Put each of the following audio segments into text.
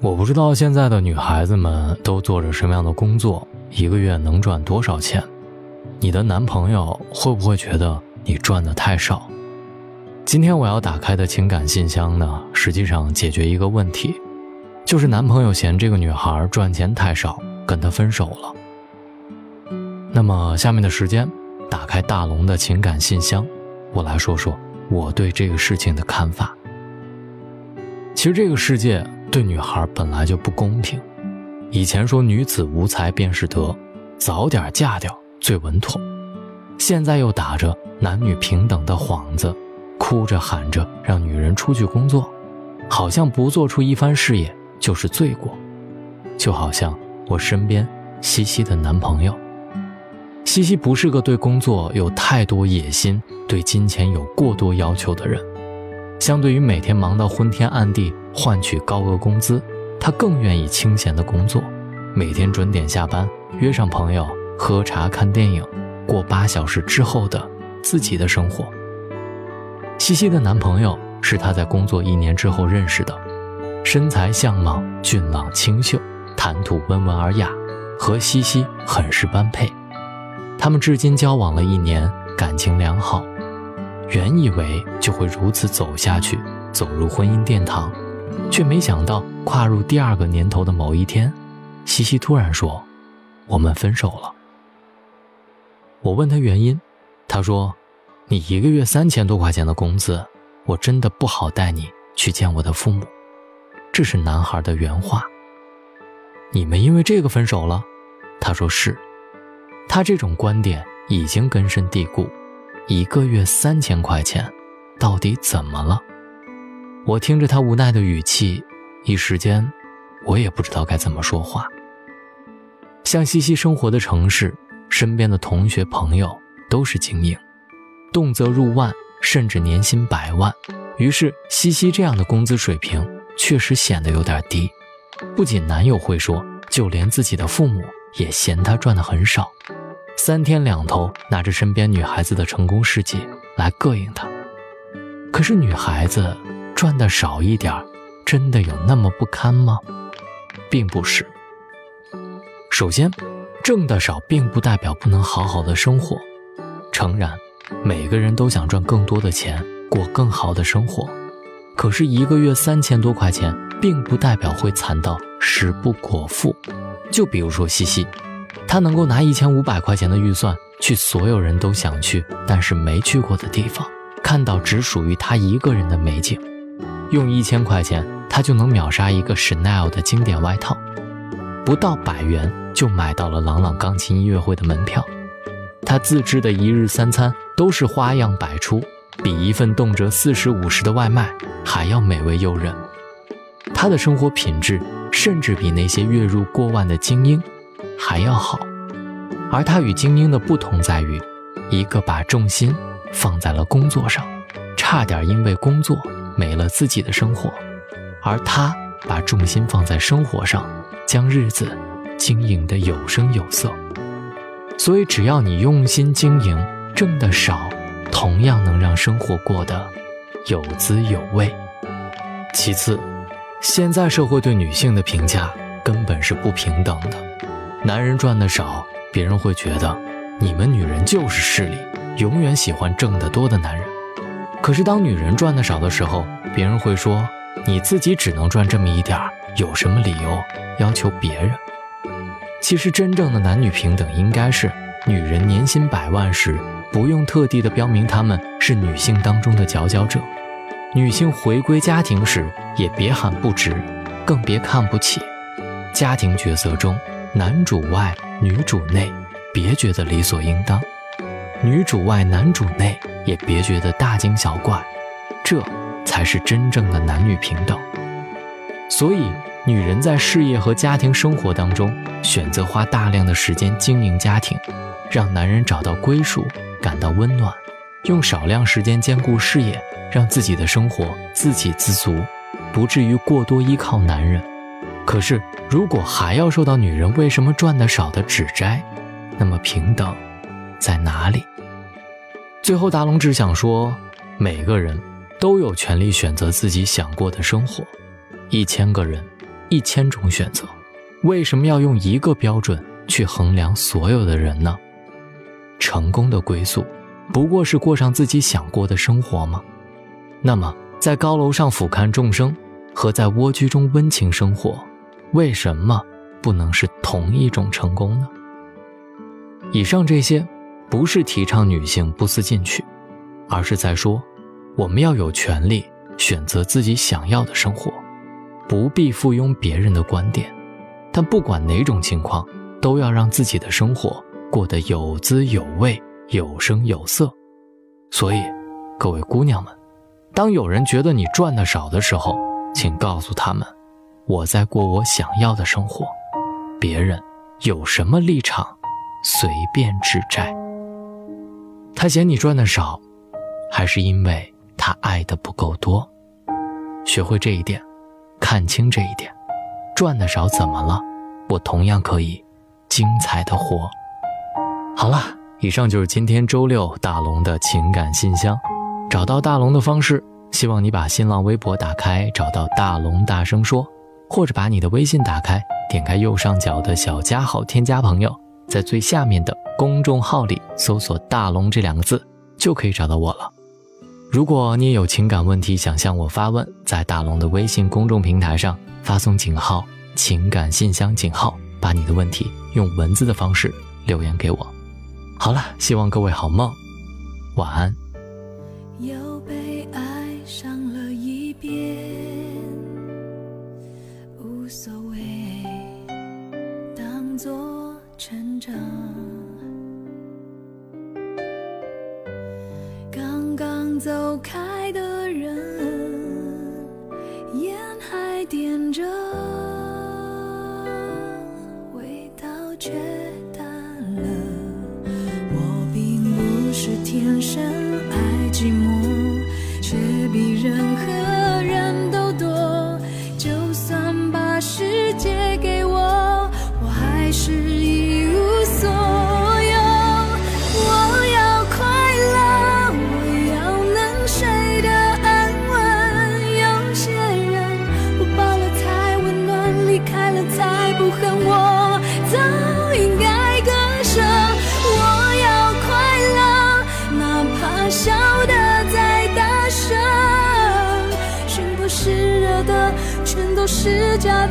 我不知道现在的女孩子们都做着什么样的工作，一个月能赚多少钱？你的男朋友会不会觉得你赚的太少？今天我要打开的情感信箱呢，实际上解决一个问题，就是男朋友嫌这个女孩赚钱太少，跟他分手了。那么下面的时间，打开大龙的情感信箱，我来说说我对这个事情的看法。其实这个世界对女孩本来就不公平，以前说女子无才便是德，早点嫁掉。最稳妥，现在又打着男女平等的幌子，哭着喊着让女人出去工作，好像不做出一番事业就是罪过。就好像我身边西西的男朋友，西西不是个对工作有太多野心、对金钱有过多要求的人。相对于每天忙到昏天暗地换取高额工资，他更愿意清闲的工作，每天准点下班，约上朋友。喝茶看电影，过八小时之后的自己的生活。西西的男朋友是她在工作一年之后认识的，身材相貌俊朗清秀，谈吐温文尔雅，和西西很是般配。他们至今交往了一年，感情良好。原以为就会如此走下去，走入婚姻殿堂，却没想到跨入第二个年头的某一天，西西突然说：“我们分手了。”我问他原因，他说：“你一个月三千多块钱的工资，我真的不好带你去见我的父母。”这是男孩的原话。你们因为这个分手了？他说是。他这种观点已经根深蒂固。一个月三千块钱，到底怎么了？我听着他无奈的语气，一时间，我也不知道该怎么说话。像西西生活的城市。身边的同学朋友都是精英，动辄入万，甚至年薪百万。于是西西这样的工资水平确实显得有点低。不仅男友会说，就连自己的父母也嫌她赚的很少，三天两头拿着身边女孩子的成功事迹来膈应她。可是女孩子赚的少一点，真的有那么不堪吗？并不是。首先。挣的少并不代表不能好好的生活。诚然，每个人都想赚更多的钱，过更好的生活。可是，一个月三千多块钱，并不代表会惨到食不果腹。就比如说西西，他能够拿一千五百块钱的预算去所有人都想去但是没去过的地方，看到只属于他一个人的美景。用一千块钱，他就能秒杀一个 Chanel 的经典外套。不到百元就买到了朗朗钢琴音乐会的门票，他自制的一日三餐都是花样百出，比一份动辄四十五十的外卖还要美味诱人。他的生活品质甚至比那些月入过万的精英还要好，而他与精英的不同在于，一个把重心放在了工作上，差点因为工作没了自己的生活，而他把重心放在生活上。将日子经营得有声有色，所以只要你用心经营，挣得少，同样能让生活过得有滋有味。其次，现在社会对女性的评价根本是不平等的，男人赚的少，别人会觉得你们女人就是势利，永远喜欢挣得多的男人；可是当女人赚的少的时候，别人会说你自己只能赚这么一点儿。有什么理由要求别人？其实，真正的男女平等应该是：女人年薪百万时，不用特地的标明她们是女性当中的佼佼者；女性回归家庭时，也别喊不值，更别看不起。家庭角色中，男主外女主内，别觉得理所应当；女主外男主内，也别觉得大惊小怪。这才是真正的男女平等。所以，女人在事业和家庭生活当中选择花大量的时间经营家庭，让男人找到归属，感到温暖；用少量时间兼顾事业，让自己的生活自给自足，不至于过多依靠男人。可是，如果还要受到女人为什么赚的少的指摘，那么平等在哪里？最后，大龙只想说，每个人都有权利选择自己想过的生活。一千个人，一千种选择，为什么要用一个标准去衡量所有的人呢？成功的归宿，不过是过上自己想过的生活吗？那么，在高楼上俯瞰众生，和在蜗居中温情生活，为什么不能是同一种成功呢？以上这些，不是提倡女性不思进取，而是在说，我们要有权利选择自己想要的生活，不必附庸别人的观点。但不管哪种情况，都要让自己的生活过得有滋有味、有声有色。所以，各位姑娘们，当有人觉得你赚的少的时候，请告诉他们，我在过我想要的生活，别人有什么立场？随便指摘。他嫌你赚的少，还是因为他爱的不够多？学会这一点，看清这一点，赚的少怎么了？我同样可以精彩的活。好了，以上就是今天周六大龙的情感信箱。找到大龙的方式，希望你把新浪微博打开，找到大龙大声说，或者把你的微信打开，点开右上角的小加号，添加朋友。在最下面的公众号里搜索“大龙”这两个字，就可以找到我了。如果你也有情感问题想向我发问，在大龙的微信公众平台上发送井号“情感信箱”井号，把你的问题用文字的方式留言给我。好了，希望各位好梦，晚安。又被爱上了一遍，走开的是假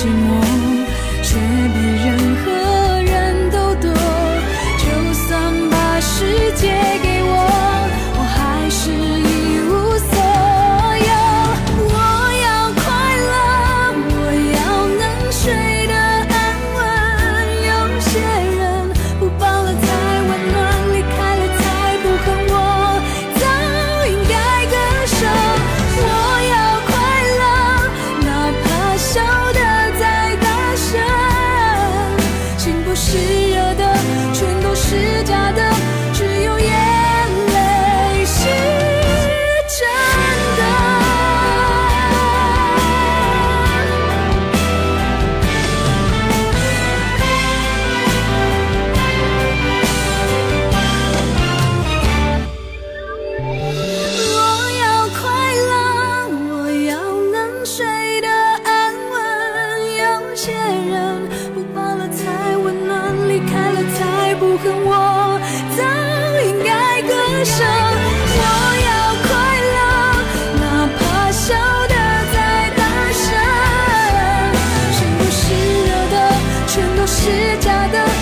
寂寞，是假的